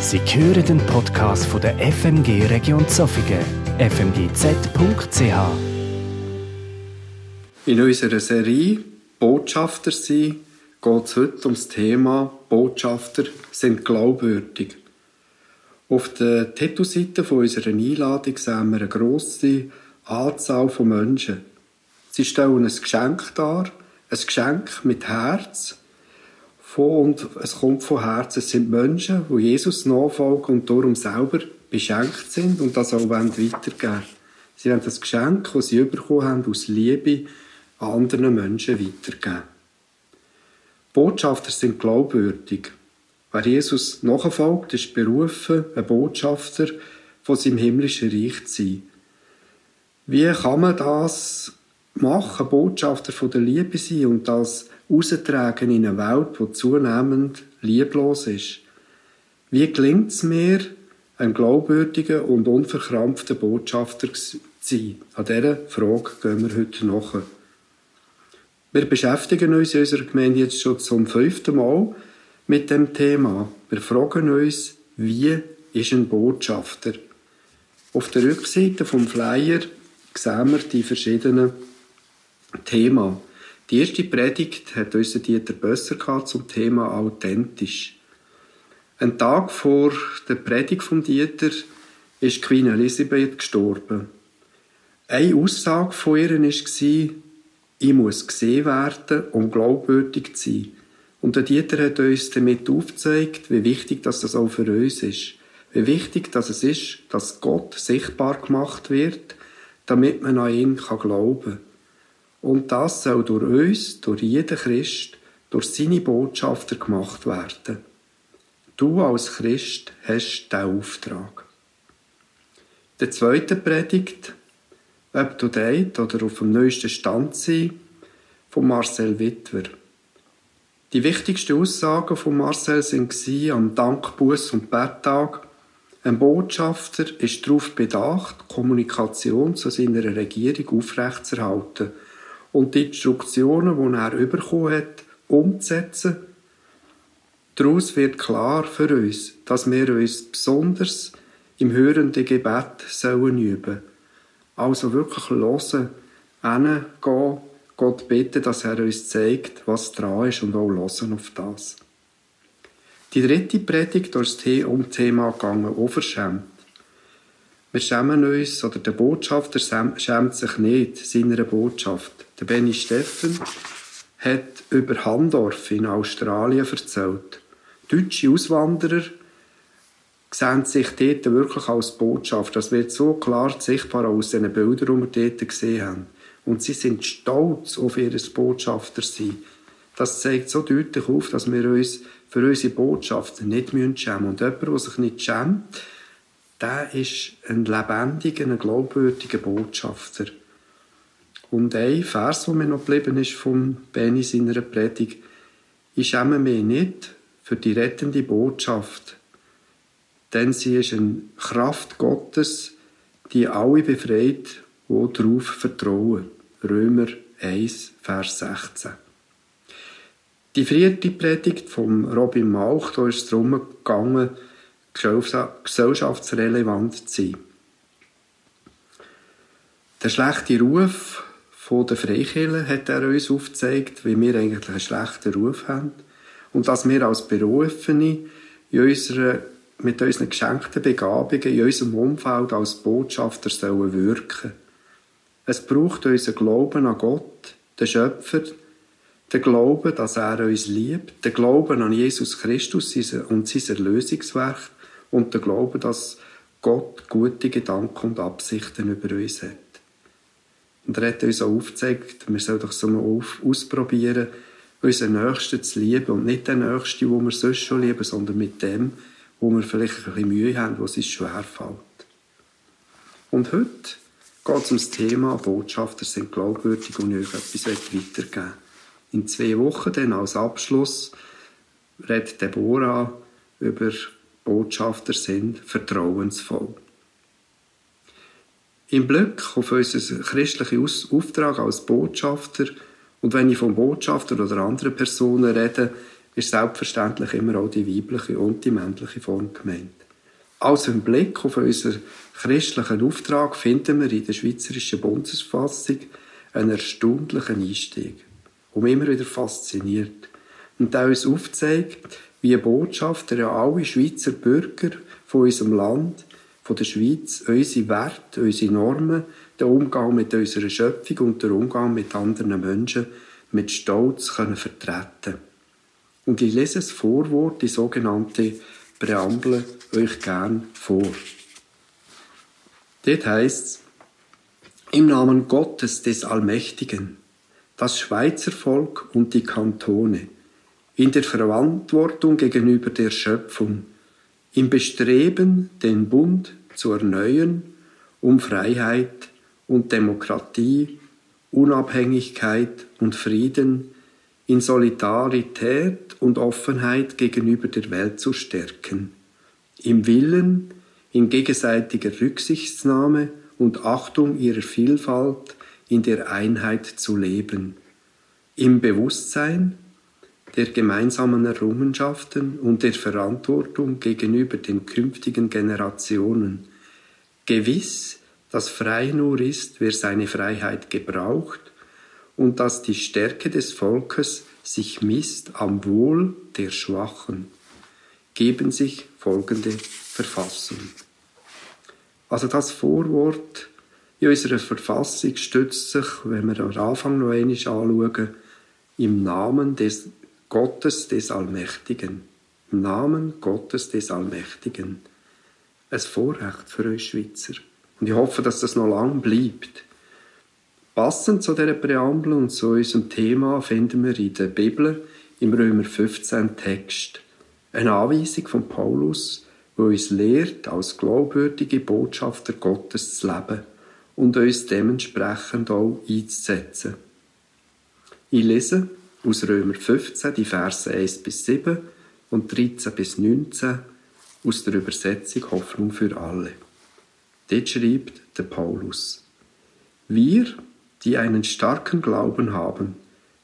Sie hören den Podcast von der FMG Region Zofingen, fmgz.ch. In unserer Serie Botschafter sein geht es heute ums Thema Botschafter sind glaubwürdig. Auf der von unserer Einladung sehen wir eine grosse Anzahl von Menschen. Sie stellen ein Geschenk dar, ein Geschenk mit Herz, von und es kommt von Herzen. Es sind Menschen, die Jesus nachfolgen und darum selber beschenkt sind und das auch weitergeben wollen. Sie wollen das Geschenk, das sie bekommen haben, aus Liebe an anderen Menschen weitergeben. Botschafter sind glaubwürdig. Wer Jesus nachfolgt, ist berufen, ein Botschafter von seinem himmlischen Reich zu sein. Wie kann man das machen, Botschafter von der Liebe sein und das austragen in eine Welt, die zunehmend lieblos ist. Wie gelingt es mir, ein glaubwürdiger und unverkrampfter Botschafter zu sein? An dieser Frage gehen wir heute nach. Wir beschäftigen uns in unserer Gemeinde jetzt schon zum fünften Mal mit dem Thema. Wir fragen uns, wie ist ein Botschafter? Auf der Rückseite vom Flyer sehen wir die verschiedenen Themen. Die erste Predigt hat unser Dieter Bösser gehabt zum Thema authentisch. Ein Tag vor der Predigt vom Dieter ist Queen Elisabeth gestorben. Eine Aussage von ihr war, ich muss gesehen werden, um glaubwürdig zu sein. Und der Dieter hat uns damit aufgezeigt, wie wichtig das auch für uns ist. Wie wichtig das es ist, dass Gott sichtbar gemacht wird, damit man an ihn glauben kann. Und das soll durch uns, durch jeden Christ, durch seine Botschafter gemacht werden. Du als Christ hast diesen Auftrag. Der zweite Predigt, ob du date oder auf dem neuesten Stand sein, von Marcel Wittwer. Die wichtigsten Aussagen von Marcel waren am Dankbuß und Betttag. Ein Botschafter ist darauf bedacht, Kommunikation zu seiner Regierung aufrechtzuerhalten – und die Instruktionen, die er bekommen hat, umzusetzen. Daraus wird klar für uns, dass wir uns besonders im hörenden Gebet sollen üben. Also wirklich hören, hingehen, Gott bitten, dass er uns zeigt, was dran ist und auch hören auf das. Die dritte Predigt ist um das Thema gegangen, Unverschämt. Wir schämen uns, oder der Botschafter schämt sich nicht seiner Botschaft. Der Benny Steffen hat über Handorf in Australien erzählt. Deutsche Auswanderer sehen sich dort wirklich als Botschaft. Das wird so klar sichtbar aus den Bildern, die wir dort gesehen haben. Und sie sind stolz auf ihr Botschafter sein. Das zeigt so deutlich auf, dass wir uns für unsere Botschaften nicht schämen müssen. Und jemand, der sich nicht schämt, der ist ein lebendiger, ein glaubwürdiger Botschafter. Und ein Vers, der mir noch geblieben ist von Benny seiner Predigt, ich schäme mich nicht für die rettende Botschaft, denn sie ist eine Kraft Gottes, die alle befreit, die darauf vertrauen. Römer 1, Vers 16. Die vierte Predigt von Robin Mauch, da ist es darum gegangen, gesellschaftsrelevant zu sein. Der schlechte Ruf von der Freikirche hat er uns aufgezeigt, wie wir eigentlich einen schlechten Ruf haben und dass wir als Berufene in unserer, mit unseren geschenkten Begabungen in unserem Umfeld als Botschafter sollen wirken. Es braucht unseren Glauben an Gott, den Schöpfer, den Glauben, dass er uns liebt, den Glauben an Jesus Christus und sein Erlösungswerk und der Glaube, dass Gott gute Gedanken und Absichten über uns hat. Und er hat uns auch aufgezeigt, wir sollen doch so mal ausprobieren, unseren Nächsten zu lieben und nicht den Nächsten, den wir sonst schon lieben, sondern mit dem, wo wir vielleicht ein bisschen Mühe haben, wo es uns schwerfällt. Und heute geht es um das Thema Botschafter sind glaubwürdig und euch etwas weitergeben In zwei Wochen dann als Abschluss redet Deborah über Botschafter sind vertrauensvoll. Im Blick auf unseren christlichen Auftrag als Botschafter und wenn ich von Botschafter oder anderen Personen rede, ist selbstverständlich immer auch die weibliche und die männliche Form gemeint. Also im Blick auf unseren christlichen Auftrag finden wir in der Schweizerischen Bundesfassung einen erstaunlichen Einstieg, mich immer wieder fasziniert und der uns aufzeigt, wie Botschafter ja alle Schweizer Bürger von unserem Land, von der Schweiz, unsere Werte, unsere Normen, den Umgang mit unserer Schöpfung und den Umgang mit anderen Menschen mit Stolz können vertreten Und ich lese das Vorwort, die sogenannte Präambel, euch gern vor. Dort heißt es, im Namen Gottes des Allmächtigen, das Schweizer Volk und die Kantone, in der Verantwortung gegenüber der Schöpfung, im Bestreben, den Bund zu erneuern, um Freiheit und Demokratie, Unabhängigkeit und Frieden in Solidarität und Offenheit gegenüber der Welt zu stärken, im Willen, in gegenseitiger Rücksichtnahme und Achtung ihrer Vielfalt in der Einheit zu leben, im Bewusstsein der gemeinsamen Errungenschaften und der Verantwortung gegenüber den künftigen Generationen, gewiss, dass frei nur ist, wer seine Freiheit gebraucht und dass die Stärke des Volkes sich misst am Wohl der Schwachen, geben sich folgende Verfassung. Also das Vorwort in unserer Verfassung stützt sich, wenn wir am Anfang noch einmal anschauen, im Namen des Gottes des Allmächtigen. Im Namen Gottes des Allmächtigen. Ein Vorrecht für uns Schweizer. Und ich hoffe, dass das noch lang bleibt. Passend zu dieser Präambel und zu unserem Thema finden wir in der Bibel im Römer 15 Text eine Anweisung von Paulus, wo uns lehrt, als glaubwürdige Botschafter Gottes zu leben und uns dementsprechend auch einzusetzen. Ich lese aus Römer 15 die Verse 1 bis 7 und 13 bis 19 aus der Übersetzung Hoffnung für alle. Dort schreibt der Paulus, wir, die einen starken Glauben haben,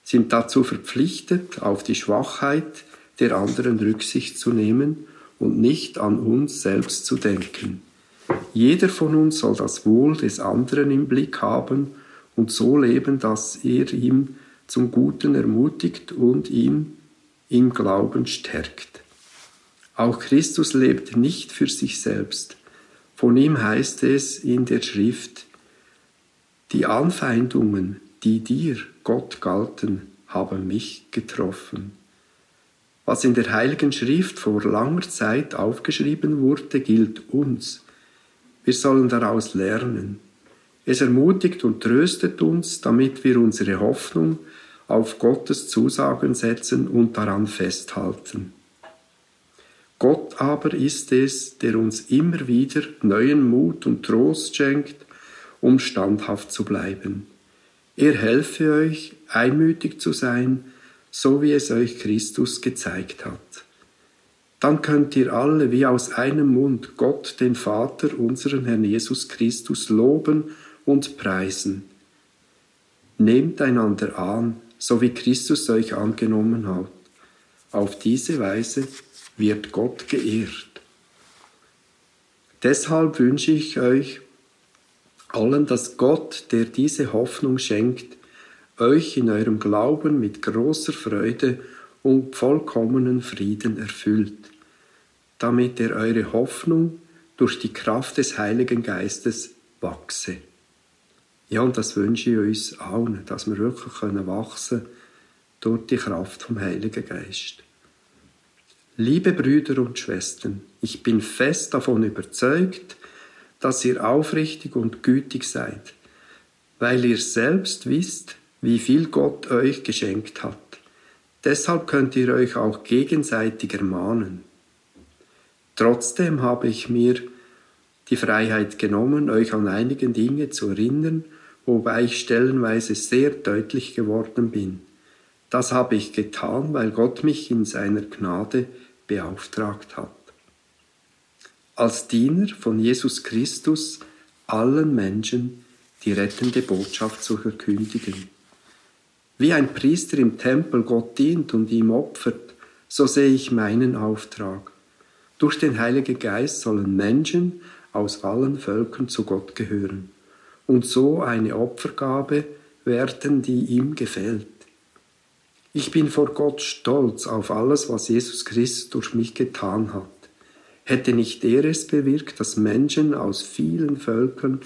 sind dazu verpflichtet, auf die Schwachheit der anderen Rücksicht zu nehmen und nicht an uns selbst zu denken. Jeder von uns soll das Wohl des anderen im Blick haben und so leben, dass er ihm zum Guten ermutigt und ihm im Glauben stärkt. Auch Christus lebt nicht für sich selbst. Von ihm heißt es in der Schrift, die Anfeindungen, die dir, Gott, galten, haben mich getroffen. Was in der Heiligen Schrift vor langer Zeit aufgeschrieben wurde, gilt uns. Wir sollen daraus lernen. Es ermutigt und tröstet uns, damit wir unsere Hoffnung auf Gottes Zusagen setzen und daran festhalten. Gott aber ist es, der uns immer wieder neuen Mut und Trost schenkt um standhaft zu bleiben. Er helfe euch, einmütig zu sein, so wie es euch Christus gezeigt hat. Dann könnt ihr alle wie aus einem Mund Gott, den Vater, unseren Herrn Jesus Christus, loben und preisen. Nehmt einander an, so wie Christus euch angenommen hat. Auf diese Weise wird Gott geehrt. Deshalb wünsche ich euch, allen, dass Gott, der diese Hoffnung schenkt, euch in eurem Glauben mit großer Freude und vollkommenen Frieden erfüllt, damit er eure Hoffnung durch die Kraft des Heiligen Geistes wachse. Ja, und das wünsche ich uns allen, dass wir wirklich können wachsen durch die Kraft vom Heiligen Geist. Liebe Brüder und Schwestern, ich bin fest davon überzeugt, dass ihr aufrichtig und gütig seid, weil ihr selbst wisst, wie viel Gott euch geschenkt hat. Deshalb könnt ihr euch auch gegenseitig ermahnen. Trotzdem habe ich mir die Freiheit genommen, euch an einige Dinge zu erinnern, wobei ich stellenweise sehr deutlich geworden bin. Das habe ich getan, weil Gott mich in seiner Gnade beauftragt hat als Diener von Jesus Christus allen Menschen die rettende Botschaft zu verkündigen. Wie ein Priester im Tempel Gott dient und ihm opfert, so sehe ich meinen Auftrag. Durch den Heiligen Geist sollen Menschen aus allen Völkern zu Gott gehören und so eine Opfergabe werden, die ihm gefällt. Ich bin vor Gott stolz auf alles, was Jesus Christus durch mich getan hat. Hätte nicht er es bewirkt, dass Menschen aus vielen Völkern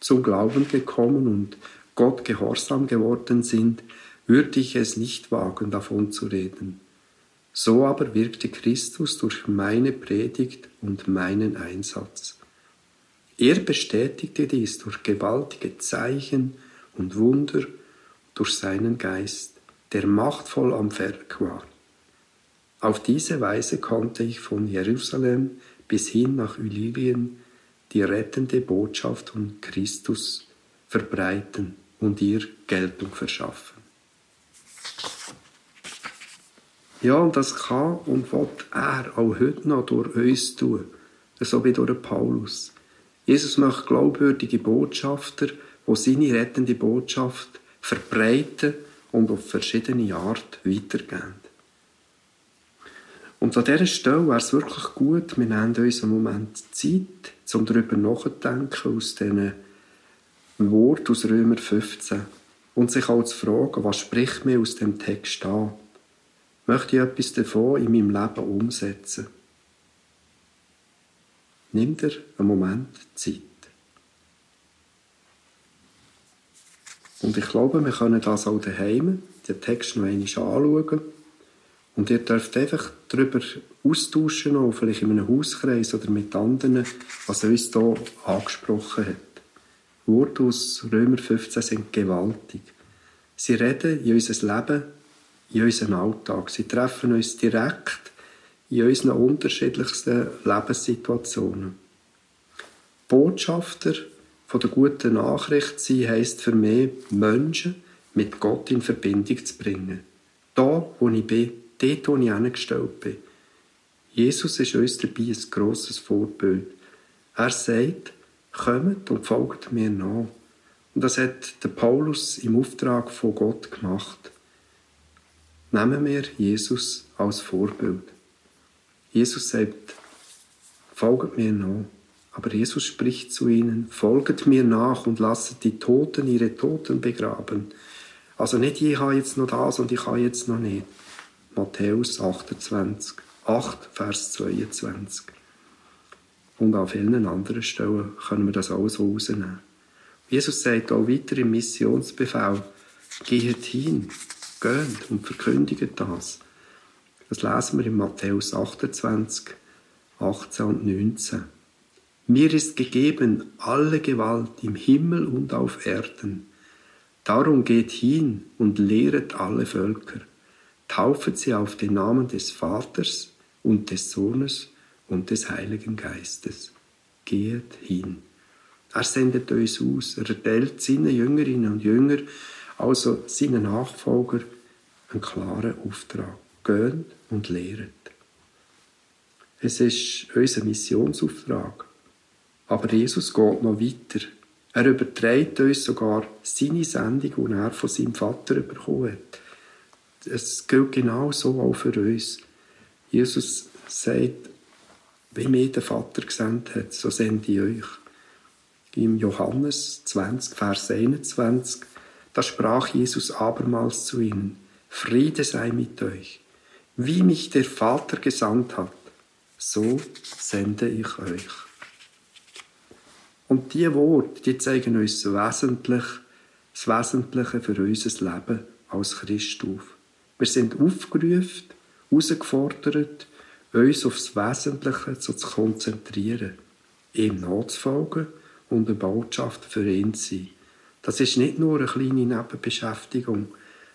zum Glauben gekommen und Gott gehorsam geworden sind, würde ich es nicht wagen, davon zu reden. So aber wirkte Christus durch meine Predigt und meinen Einsatz. Er bestätigte dies durch gewaltige Zeichen und Wunder, durch seinen Geist, der machtvoll am Werk war. Auf diese Weise konnte ich von Jerusalem bis hin nach Illyrien die rettende Botschaft von Christus verbreiten und ihr Geltung verschaffen. Ja, und das kann und wird er auch heute noch durch uns tun, so wie durch Paulus. Jesus möchte glaubwürdige Botschafter, die seine rettende Botschaft verbreiten und auf verschiedene Art weitergeben. Und an dieser Stelle wäre es wirklich gut, wir nehmen uns einen Moment Zeit, um darüber nachzudenken, aus diesen Worten aus Römer 15 und sich auch zu fragen, was spricht mir aus dem Text an? Möchte ich etwas davon in meinem Leben umsetzen? Nimm dir einen Moment Zeit. Und ich glaube, wir können das auch daheim, den Text noch einmal anschauen. Und ihr dürft einfach darüber austauschen, auch vielleicht in einem Hauskreis oder mit anderen, was uns hier angesprochen hat. Worte aus Römer 15 sind gewaltig. Sie reden in unser Leben, in unseren Alltag. Sie treffen uns direkt in unseren unterschiedlichsten Lebenssituationen. Botschafter von der guten Nachricht sein heisst für mich, Menschen mit Gott in Verbindung zu bringen. Da, wo ich bin, dort, wo ich hingestellt bin. Jesus ist uns dabei ein grosses Vorbild. Er sagt, kommt und folgt mir nach. Und das hat der Paulus im Auftrag von Gott gemacht. Nehmen wir Jesus als Vorbild. Jesus sagt, folgt mir nach. Aber Jesus spricht zu ihnen, folget mir nach und lasset die Toten ihre Toten begraben. Also nicht, ich habe jetzt noch das und ich habe jetzt noch nicht. Matthäus 28, 8, Vers 22. Und an vielen anderen Stellen können wir das auch so rausnehmen. Jesus sagt auch weiter im Missionsbefehl, geht hin, geht und verkündigt das. Das lesen wir in Matthäus 28, 18 und 19. Mir ist gegeben alle Gewalt im Himmel und auf Erden. Darum geht hin und lehret alle Völker, taufet sie auf den Namen des Vaters und des Sohnes und des Heiligen Geistes. Geht hin. Er sendet uns aus, er erteilt seinen Jüngerinnen und Jünger, also seinen Nachfolger, einen klaren Auftrag. Geht und lehret. Es ist unser Missionsauftrag. Aber Jesus geht noch weiter. Er überträgt uns sogar seine Sendung, die er von seinem Vater bekommen hat. Es gilt genau so auch für uns. Jesus sagt, wie mir der Vater gesandt hat, so sende ich euch. Im Johannes 20, Vers 21, da sprach Jesus abermals zu ihnen, Friede sei mit euch. Wie mich der Vater gesandt hat, so sende ich euch. Und diese Worte, die zeigen uns wesentlich, das Wesentliche für unser Leben als Christ auf. Wir sind aufgerufen, herausgefordert, uns auf das Wesentliche zu konzentrieren, ihm nachzufolgen und eine Botschaft für ihn zu sein. Das ist nicht nur eine kleine Nebenbeschäftigung,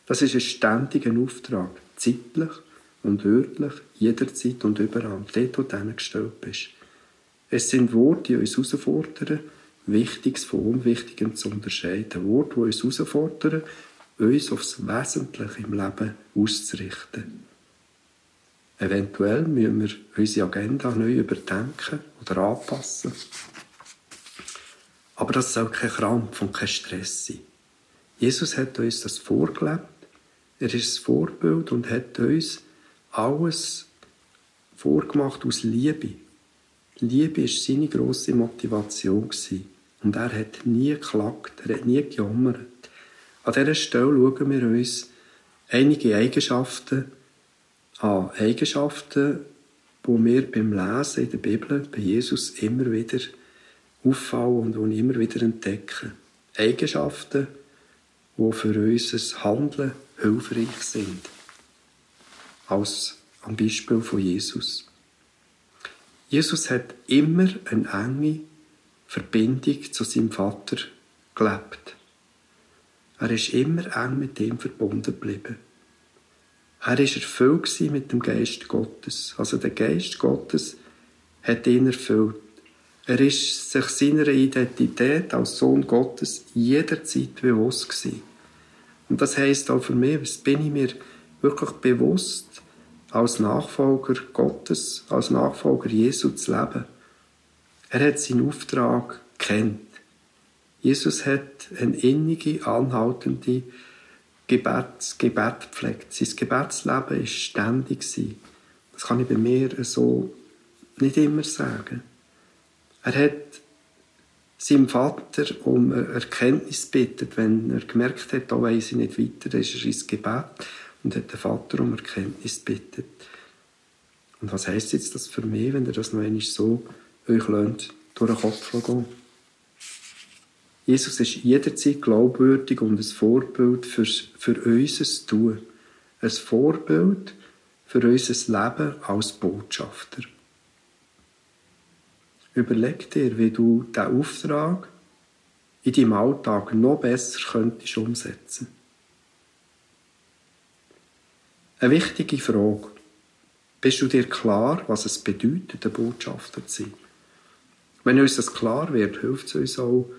das ist ein ständiger Auftrag, zeitlich und wörtlich, jederzeit und überall, dort, wo du gestellt bist. Es sind Worte, die uns herausfordern, Wichtiges von Unwichtigem zu unterscheiden. Worte, die uns herausfordern, uns aufs Wesentliche im Leben auszurichten. Eventuell müssen wir unsere Agenda neu überdenken oder anpassen. Aber das soll kein Krampf und kein Stress sein. Jesus hat uns das vorgelebt. Er ist das Vorbild und hat uns alles vorgemacht aus Liebe. Liebe war seine grosse Motivation. Und er hat nie geklagt, er hat nie gejammert. An dieser Stelle schauen wir uns einige Eigenschaften an. Eigenschaften, die wir beim Lesen in der Bibel bei Jesus immer wieder auffallen und die immer wieder entdecke. Eigenschaften, die für unser Handeln hilfreich sind. Als am Beispiel von Jesus. Jesus hat immer eine enge Verbindung zu seinem Vater gelebt. Er ist immer eng mit ihm verbunden geblieben. Er ist erfüllt mit dem Geist Gottes. Also der Geist Gottes hat ihn erfüllt. Er ist sich seiner Identität als Sohn Gottes jederzeit bewusst gewesen. Und das heißt auch für mich, das bin ich mir wirklich bewusst, als Nachfolger Gottes, als Nachfolger Jesu zu leben. Er hat seinen Auftrag kennt. Jesus hat eine innige, anhaltende Gebet, Gebet gepflegt. Sein Gebetsleben war ständig. Das kann ich bei mir so nicht immer sagen. Er hat seinem Vater um Erkenntnis bittet, wenn er gemerkt hat, da weiss ich nicht weiter, ist er ins Gebet und hat den Vater um Erkenntnis bittet. Und was heisst jetzt das für mich, wenn ihr das noch einmal so euch lernt, durch den Kopf gehen? Jesus ist jederzeit glaubwürdig und ein Vorbild für, für unser Tun. Ein Vorbild für unser Leben als Botschafter. Überleg dir, wie du diesen Auftrag in deinem Alltag noch besser könntest umsetzen Eine wichtige Frage. Bist du dir klar, was es bedeutet, ein Botschafter zu sein? Wenn uns das klar wird, hilft es uns auch,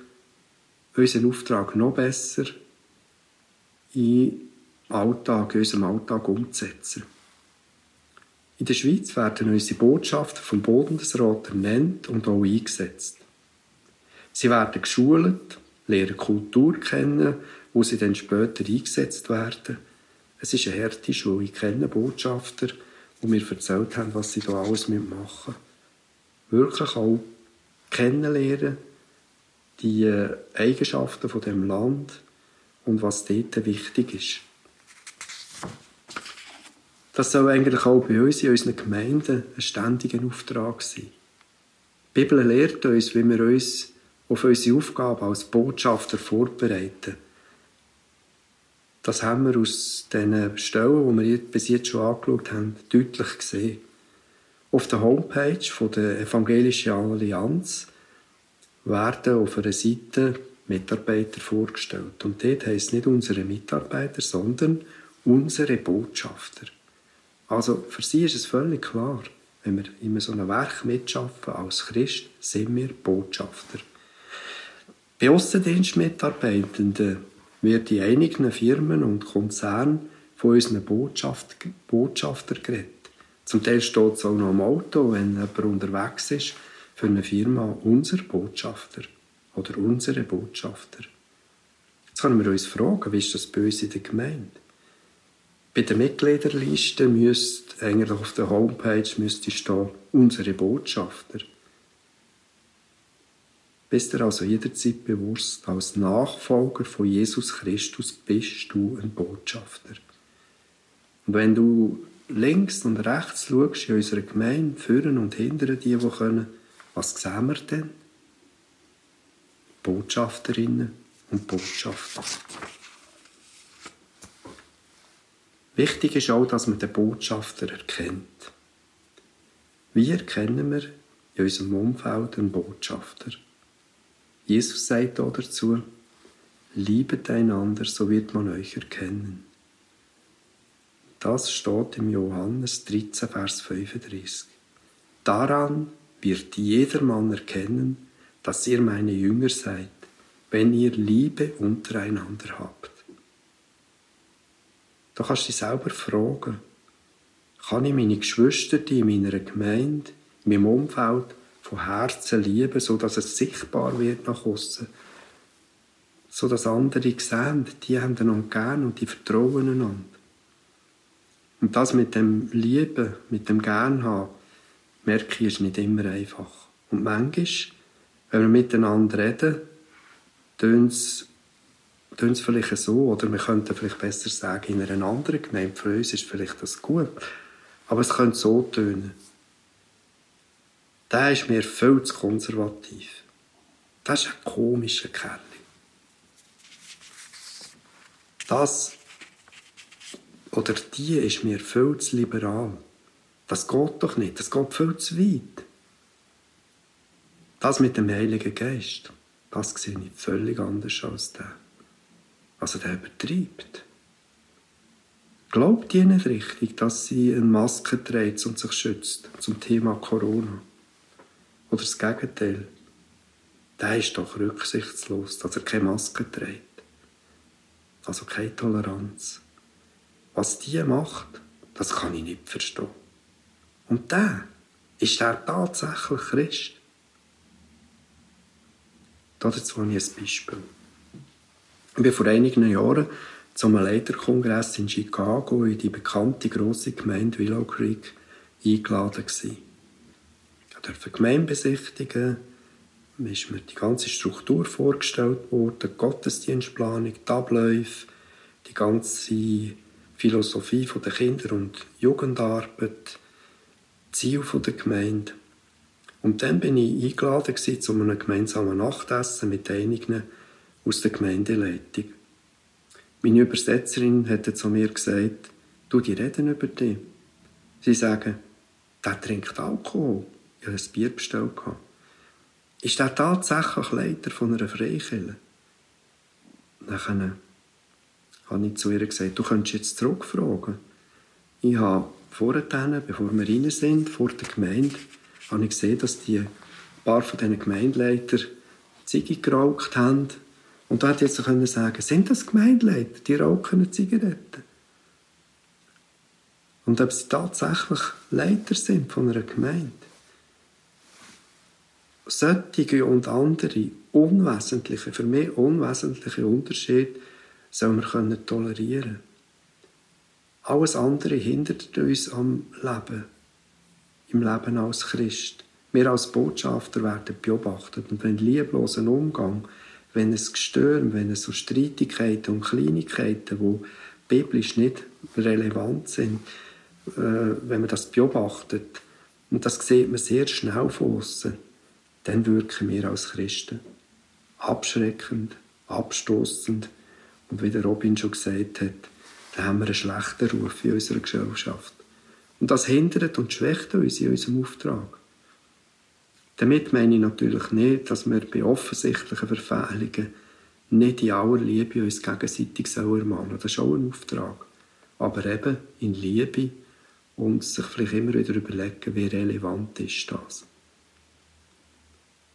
unseren Auftrag noch besser in Alltag, in unserem Alltag umzusetzen. In der Schweiz werden unsere Botschafter vom Bundesrat ernannt und auch eingesetzt. Sie werden geschult, lernen Kultur kennen, wo sie dann später eingesetzt werden. Es ist eine harte Schule. Ich kenne Botschafter, die mir erzählt haben, was sie da alles machen müssen. Wirklich auch kennenlernen, die äh, Eigenschaften von dem Land und was dort wichtig ist. Das soll eigentlich auch bei uns in unseren Gemeinden ein ständiger Auftrag sein. Die Bibel lehrt uns, wie wir uns auf unsere Aufgabe als Botschafter vorbereiten. Das haben wir aus den Stellen, die wir bis jetzt schon angeschaut haben, deutlich gesehen. Auf der Homepage der Evangelischen Allianz werden auf einer Seite Mitarbeiter vorgestellt. Und dort heisst nicht unsere Mitarbeiter, sondern unsere Botschafter. Also für sie ist es völlig klar, wenn wir in so einem Werk mitschaffen als Christ, sind wir Botschafter. Bei Aussendienstmitarbeitenden wird in einigen Firmen und Konzernen von unseren Botschaft, Botschafter geredet. Zum Teil steht es auch noch am Auto, wenn jemand unterwegs ist, für eine Firma unser Botschafter oder unsere Botschafter. Jetzt können wir uns fragen, wie ist das bei uns in der Gemeinde? Bei der Mitgliederliste müsste eigentlich auf der Homepage müsste stehen, unsere Botschafter. Bist du also jederzeit bewusst, als Nachfolger von Jesus Christus bist du ein Botschafter. Und wenn du links und rechts schaust in unserer Gemeinde, führen und hindern die, die können, was sehen wir denn? Botschafterinnen und Botschafter. Wichtig ist auch, dass man den Botschafter erkennt. Wie erkennen wir in unserem Umfeld einen Botschafter? Jesus sagt auch dazu, liebet einander, so wird man euch erkennen. Das steht im Johannes 13, Vers 35. Daran wird jedermann erkennen, dass ihr meine Jünger seid, wenn ihr Liebe untereinander habt. Da kannst du dich selber fragen, kann ich meine Geschwister in meiner Gemeinde, in meinem Umfeld von Herzen lieben, so dass es sichtbar wird nach außen, so dass andere sehen, die haben einander gern und die vertrauen einander. Und das mit dem Lieben, mit dem Gern haben, merke ich, ist nicht immer einfach. Und manchmal, wenn wir miteinander reden, tun es vielleicht so, oder wir könnten vielleicht besser sagen, in einer anderen Gemeinde, für uns ist vielleicht das gut, aber es könnte so tönen. Der ist mir viel zu konservativ. Das ist ein komischer Kerl. Das oder die ist mir viel zu liberal. Das geht doch nicht, das geht viel zu weit. Das mit dem Heiligen Geist, das sehe ich völlig anders als der. Also der übertreibt. Glaubt ihr nicht richtig, dass sie eine Maske trägt und sich schützt zum Thema Corona? Oder das Gegenteil? Der ist doch rücksichtslos, dass er keine Maske trägt. Also keine Toleranz. Was die macht, das kann ich nicht verstehen. Und der ist der tatsächlich Christ. Dazu habe ich ein Beispiel. Ich war vor einigen Jahren zu einem Leiterkongress in Chicago in die bekannte grosse Gemeinde Willow Creek eingeladen. Ich durfte Gemeinde besichtigen, mir ist mir die ganze Struktur vorgestellt worden, die Gottesdienstplanung, die Abläufe, die ganze Philosophie der Kinder- und Jugendarbeit, Ziel der Gemeinde. Und dann bin ich eingeladen zu einem gemeinsamen Nachtessen mit einigen aus der Gemeindeleitung. Meine Übersetzerin hatte zu mir gesagt, du, die reden über dich. Sie sagen, der trinkt Alkohol. Ich hatte ein Bier bestellt. Ist der tatsächlich Leiter von einer Freikirche? Dann habe ich zu ihr gesagt, du könntest jetzt zurückfragen. Ich habe vorher, bevor wir rein sind, vor der Gemeinde, habe ich gesehen, dass die paar von diesen Gemeindeleiter Ziege geraucht haben. Und da hätte ich jetzt sagen, sind das Gemeindeleiter, die rauchen Zigaretten? Und ob sie tatsächlich Leiter sind von einer Gemeinde. Solche und andere unwesentliche, für mich unwesentliche Unterschiede soll man können tolerieren Alles andere hindert uns am Leben, im Leben als Christ. Wir als Botschafter werden beobachtet und wenn lieblosen Umgang, wenn es Gestürm, wenn es so Streitigkeiten und Kleinigkeiten, wo biblisch nicht relevant sind, äh, wenn man das beobachtet, und das sieht man sehr schnell von außen, dann wirken wir als Christen abschreckend, abstoßend, und wie der Robin schon gesagt hat, da haben wir einen schlechten Ruf in unserer Gesellschaft. Und das hindert und schwächt uns in unserem Auftrag. Damit meine ich natürlich nicht, dass wir bei offensichtlichen Verfehlungen nicht in aller Liebe uns gegenseitig ermahnen Das ist auch ein Auftrag. Aber eben in Liebe und sich vielleicht immer wieder überlegen, wie relevant ist das.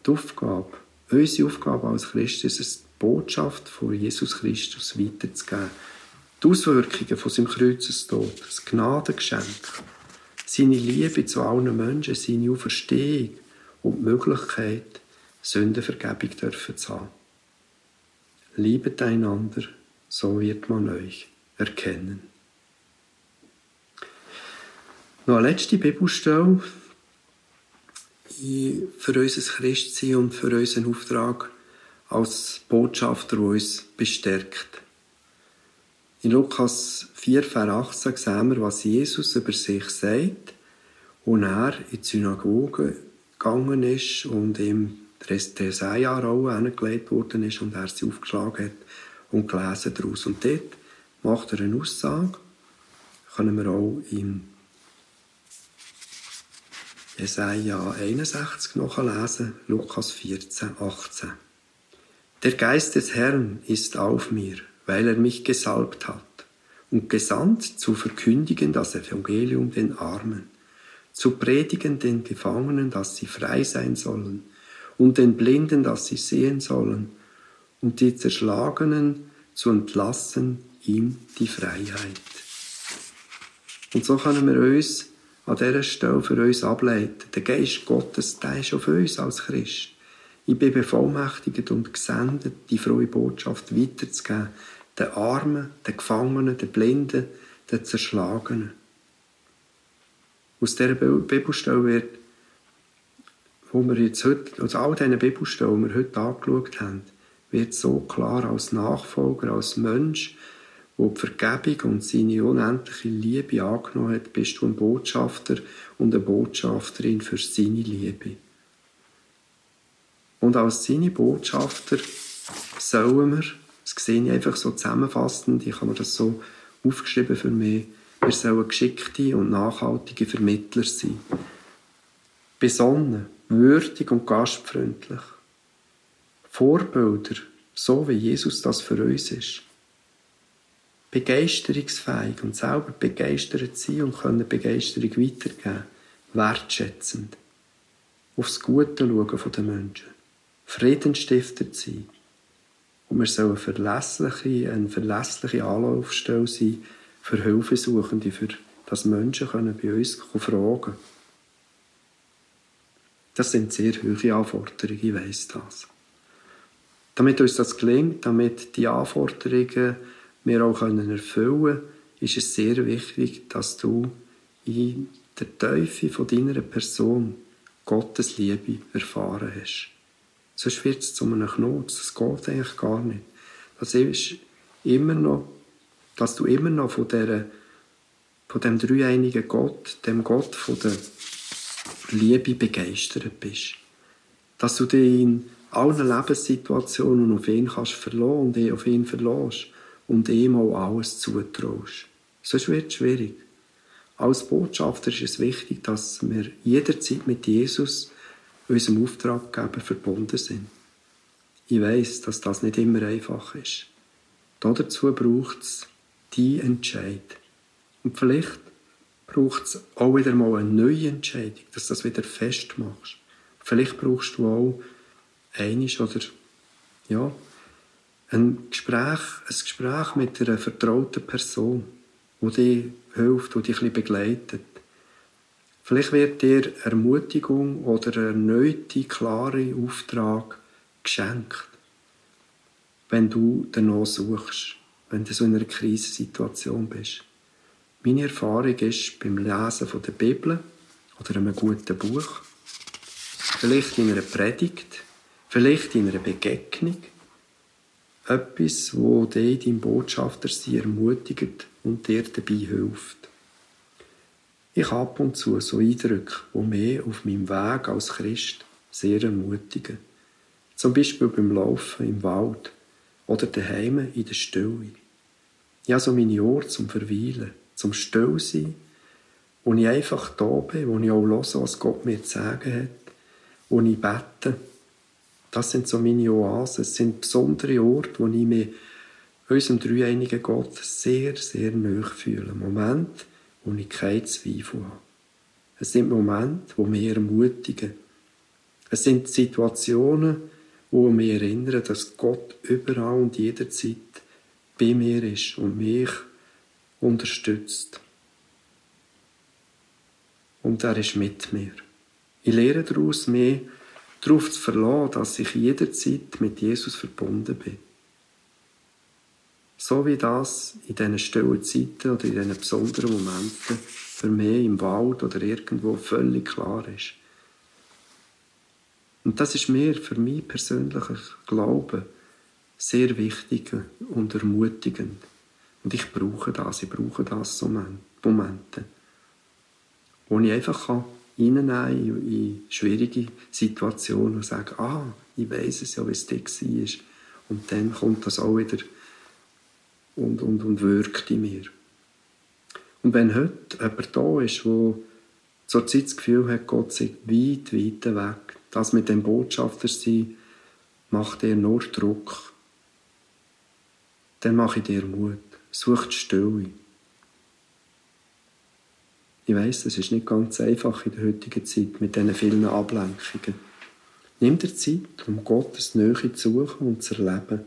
Die Aufgabe, unsere Aufgabe als Christen ist es, Botschaft von Jesus Christus weiterzugeben. Die Auswirkungen von seinem Kreuzestod, das Gnadengeschenk, seine Liebe zu allen Menschen, seine Auferstehung und die Möglichkeit, Sündenvergebung dürfen zu haben. Liebet einander, so wird man euch erkennen. Noch eine letzte Bibelstelle für unser Christsein und für unseren Auftrag als Botschafter, der uns bestärkt. In Lukas 4, Vers 18 sehen wir, was Jesus über sich sagt, und er in die Synagoge gegangen ist und ihm der Jesaja-Rolle hingelegt worden ist und er sie aufgeschlagen hat und gelesen daraus. Und dort macht er eine Aussage, können wir auch in Jesaja 61 nachlesen, Lukas 14, 18. Der Geist des Herrn ist auf mir, weil er mich gesalbt hat und gesandt zu verkündigen das Evangelium den Armen, zu predigen den Gefangenen, dass sie frei sein sollen, und den Blinden, dass sie sehen sollen, und die Zerschlagenen zu entlassen ihm die Freiheit. Und so können wir uns an dieser Stelle für uns ableiten. Der Geist Gottes, der ist auf uns als Christ. Ich bin bevollmächtigt und gesendet, die frohe Botschaft weiterzugeben, den Armen, den Gefangenen, den Blinden, den Zerschlagenen. Aus dieser Bibelstelle wird, wo wir jetzt heute, aus all diesen Bibelstellen, die wir heute angeschaut haben, wird so klar als Nachfolger, als Mensch, der die Vergebung und seine unendliche Liebe angenommen hat, bist du ein Botschafter und eine Botschafterin für seine Liebe. Und als seine Botschafter sollen wir, das sehe ich einfach so zusammenfassend, ich habe mir das so aufgeschrieben für mich, wir sollen geschickte und nachhaltige Vermittler sein. Besonnen, würdig und gastfreundlich. Vorbilder, so wie Jesus das für uns ist. Begeisterungsfähig und selber begeistert sein und können Begeisterung weitergeben. Wertschätzend. Aufs Gute schauen den Menschen. Friedensstifter sein. Und wir sollen verlässliche, eine verlässliche Anlaufstelle sein für Hilfesuchende, für dass Menschen können bei uns fragen können. Das sind sehr hohe Anforderungen, ich weiss das. Damit uns das gelingt, damit die Anforderungen wir auch erfüllen können, ist es sehr wichtig, dass du in der Teufel von deiner Person Gottes Liebe erfahren hast. Sonst wird es zu einem Knurz. Das geht eigentlich gar nicht. Das ist immer noch, dass du immer noch von, der, von dem dreieinigen Gott, dem Gott von der Liebe begeistert bist. Dass du dich in allen Lebenssituationen auf ihn kannst verlassen und auf ihn verlässt und ihm auch alles zutraust. Sonst wird es schwierig. Als Botschafter ist es wichtig, dass wir jederzeit mit Jesus, unserem Auftraggeber, verbunden sind. Ich weiß, dass das nicht immer einfach ist. Dazu braucht es die Entscheid. Und vielleicht braucht es auch wieder mal eine neue Entscheidung, dass du das wieder festmachst. Vielleicht brauchst du auch einisch oder ja, ein Gespräch, ein Gespräch mit einer vertrauten Person, die dir hilft, die dich ein bisschen begleitet. Vielleicht wird dir Ermutigung oder ein erneuter, klarer Auftrag geschenkt, wenn du danach suchst, wenn du so in einer Krisensituation bist. Meine Erfahrung ist beim Lesen der Bibel oder einem guten Buch, vielleicht in einer Predigt, vielleicht in einer Begegnung, etwas, wo dich dein Botschafter sie ermutigt und dir dabei hilft. Ich habe ab und zu so Eindrücke, die mich auf meinem Weg als Christ sehr ermutigen. Zum Beispiel beim Laufen im Wald oder daheim in der Stille. Ich habe so meine Orte zum Verweilen zum Stillsein, wo ich einfach da bin, wo ich auch höre, was Gott mir zu sagen hat, wo ich bete. Das sind so meine Oasen. Es sind besondere Orte, wo ich mich unserem dreieinigen Gott sehr, sehr nahe fühle. Momente, wo ich keinen Zweifel habe. Es sind Momente, wo mich ermutigen. Es sind Situationen, wo mich erinnern, dass Gott überall und jederzeit bei mir ist und mich unterstützt. Und er ist mit mir. Ich lehre daraus mehr, darauf zu verlassen, dass ich jederzeit mit Jesus verbunden bin. So wie das in diesen stillen Zeiten oder in diesen besonderen Momenten für mich im Wald oder irgendwo völlig klar ist. Und das ist mir für mich persönlicher Glaube sehr wichtig und ermutigend. Und ich brauche das, ich brauche das so Momente, wo ich einfach kann in, schwierige Situationen und sagen, ah, ich weiß es ja, wie es dir war. Und dann kommt das auch wieder und, und, und wirkt in mir. Und wenn heute jemand da ist, der zurzeit das Gefühl hat, Gott sei weit, weit weg, das mit dem Botschafter sein, macht er nur Druck, dann mache ich dir Mut sucht Stille. Ich weiß, es ist nicht ganz einfach in der heutigen Zeit mit diesen vielen Ablenkungen. Nimm dir Zeit, um Gottes Nähe zu suchen und zu erleben.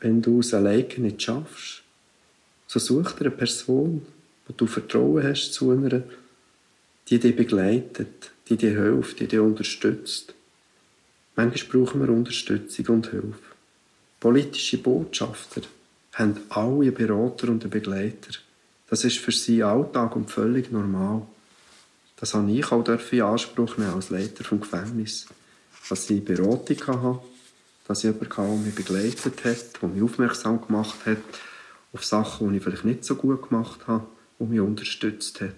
Wenn du es alleine nicht schaffst, so such dir eine Person, wo du Vertrauen hast zu einer, die dich begleitet, die dir hilft, die dich unterstützt. Manchmal brauchen wir Unterstützung und Hilfe. Politische Botschafter, haben alle einen Berater und einen Begleiter. Das ist für sie Alltag und völlig normal. Das habe ich auch in Anspruch nehmen als Leiter vom Gefängnis. Dass ich Beratung hatte, dass ich jemanden mich begleitet hat, der mich aufmerksam gemacht hat auf Sachen, die ich vielleicht nicht so gut gemacht habe, und mich unterstützt hat.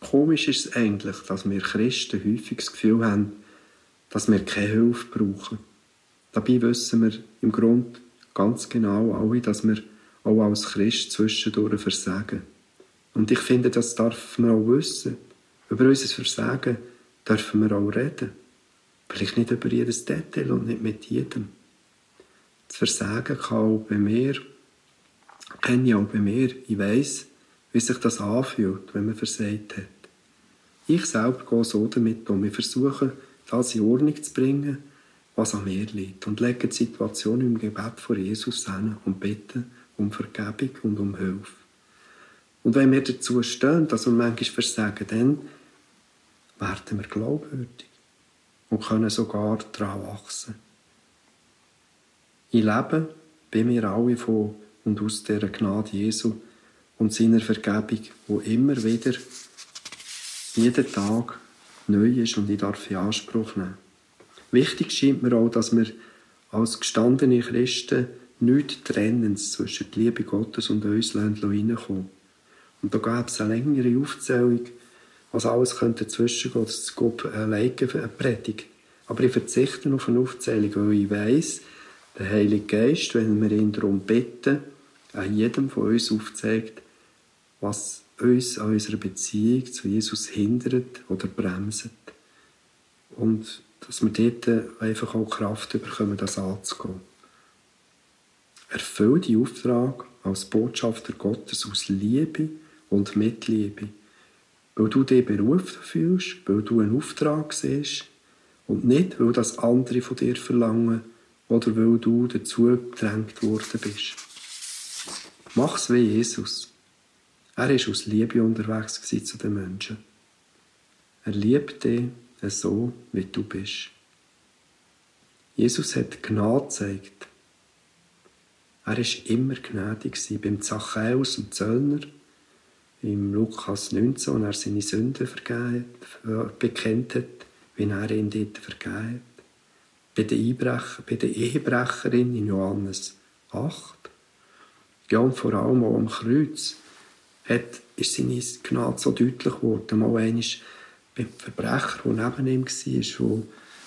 Komisch ist es eigentlich, dass wir Christen häufig das Gefühl haben, dass wir keine Hilfe brauchen. Dabei wissen wir im Grunde ganz genau alle, dass wir auch als Christ zwischendurch versagen. Und ich finde, das darf man auch wissen. Über unser Versagen dürfen wir auch reden. Vielleicht nicht über jedes Detail und nicht mit jedem. Das Versagen kann auch bei mir, kenne ich auch bei mir, ich weiss, wie sich das anfühlt, wenn man versagt hat. Ich selber gehe so damit um. Ich versuche, das in Ordnung zu bringen, was an mir liegt. Und lege die Situation im Gebet vor Jesus hin und bitte um Vergebung und um Hilfe. Und wenn wir dazu stehen, dass wir manchmal versagen, dann werden wir glaubwürdig und können sogar daran wachsen. Ich lebe, bei mir alle von und aus dieser Gnade Jesu und seiner Vergebung, wo immer wieder jeden Tag neu ist und ich darf in Anspruch nehmen. Wichtig scheint mir auch, dass wir als gestandene Christen nichts Trennens zwischen der Liebe Gottes und uns reinkommen Und da gab es eine längere Aufzählung, was alles könnte dazwischen gehen. Das alleine eine Predigt. Aber ich verzichte auf eine Aufzählung, weil ich weiss, der Heilige Geist, wenn wir ihn darum bitten, an jedem von uns aufzeigt, was uns an unserer Beziehung zu Jesus hindert oder bremst. Und dass wir dort einfach auch Kraft bekommen, das anzugehen. Erfüll die Auftrag als Botschafter Gottes aus Liebe und Mitliebe, weil du dich berufen fühlst, weil du einen Auftrag siehst und nicht, weil das andere von dir verlangen oder weil du dazu gedrängt worden bist. Mach's wie Jesus. Er ist aus Liebe unterwegs zu den Menschen. Er liebt dich so, wie du bist. Jesus hat Gnade gezeigt. Er ist immer gnädig beim Zachäus und Zöllner, im Lukas 19, als er seine Sünden vergeben, bekennt hat, wie er ihn dort vergeben hat. Bei der, Einbrecher, bei der Ehebrecherin in Johannes 8. Ja, und vor allem auch am Kreuz hat, ist seine Gnade so deutlich geworden. Mal einmal beim Verbrecher, der neben ihm war, der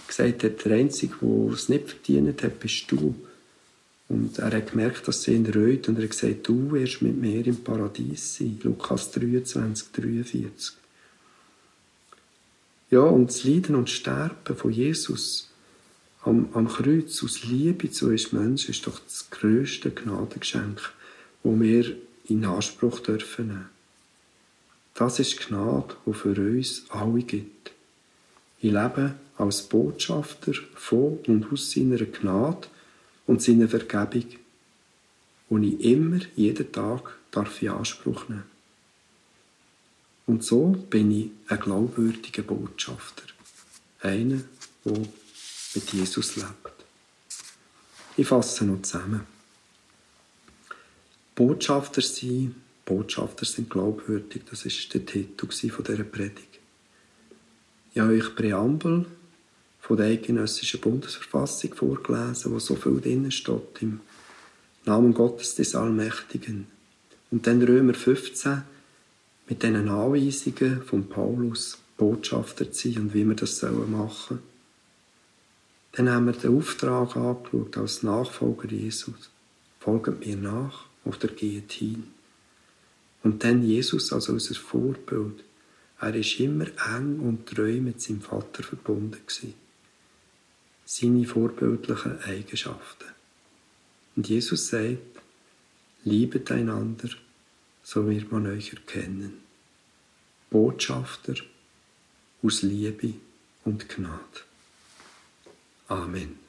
gesagt hat, der Einzige, der es nicht verdient hat, bist du. Und er hat gemerkt, dass sie ihn reut und er hat gesagt, du wirst mit mir im Paradies sein. Lukas 23, 43. Ja, und das Leiden und Sterben von Jesus am, am Kreuz aus Liebe zu uns Menschen ist doch das grösste Gnadengeschenk, das wir in Anspruch dürfen nehmen. Das ist die Gnade, die für uns alle gibt. Ich lebe als Botschafter von und aus seiner Gnade und seiner Vergebung, die ich immer, jeden Tag darf in Anspruch nehmen Und so bin ich ein glaubwürdiger Botschafter. Einer, der mit Jesus lebt. Ich fasse noch zusammen. Botschafter sein, Botschafter sind glaubwürdig, das ist der Titel dieser Predigt. Ich habe euch Präambel von der eidgenössischen Bundesverfassung vorgelesen, wo so viel drin steht im Namen Gottes des Allmächtigen. Und dann Römer 15 mit diesen Anweisungen von Paulus, Botschafter zu sein und wie wir das machen sollen. Dann haben wir den Auftrag angeschaut als Nachfolger Jesus. Folgt mir nach oder geht hin. Und dann Jesus als unser Vorbild. Er ist immer eng und treu mit seinem Vater verbunden gewesen. Seine vorbildlichen Eigenschaften. Und Jesus sagt, liebet einander, so wird man euch erkennen. Botschafter aus Liebe und Gnade. Amen.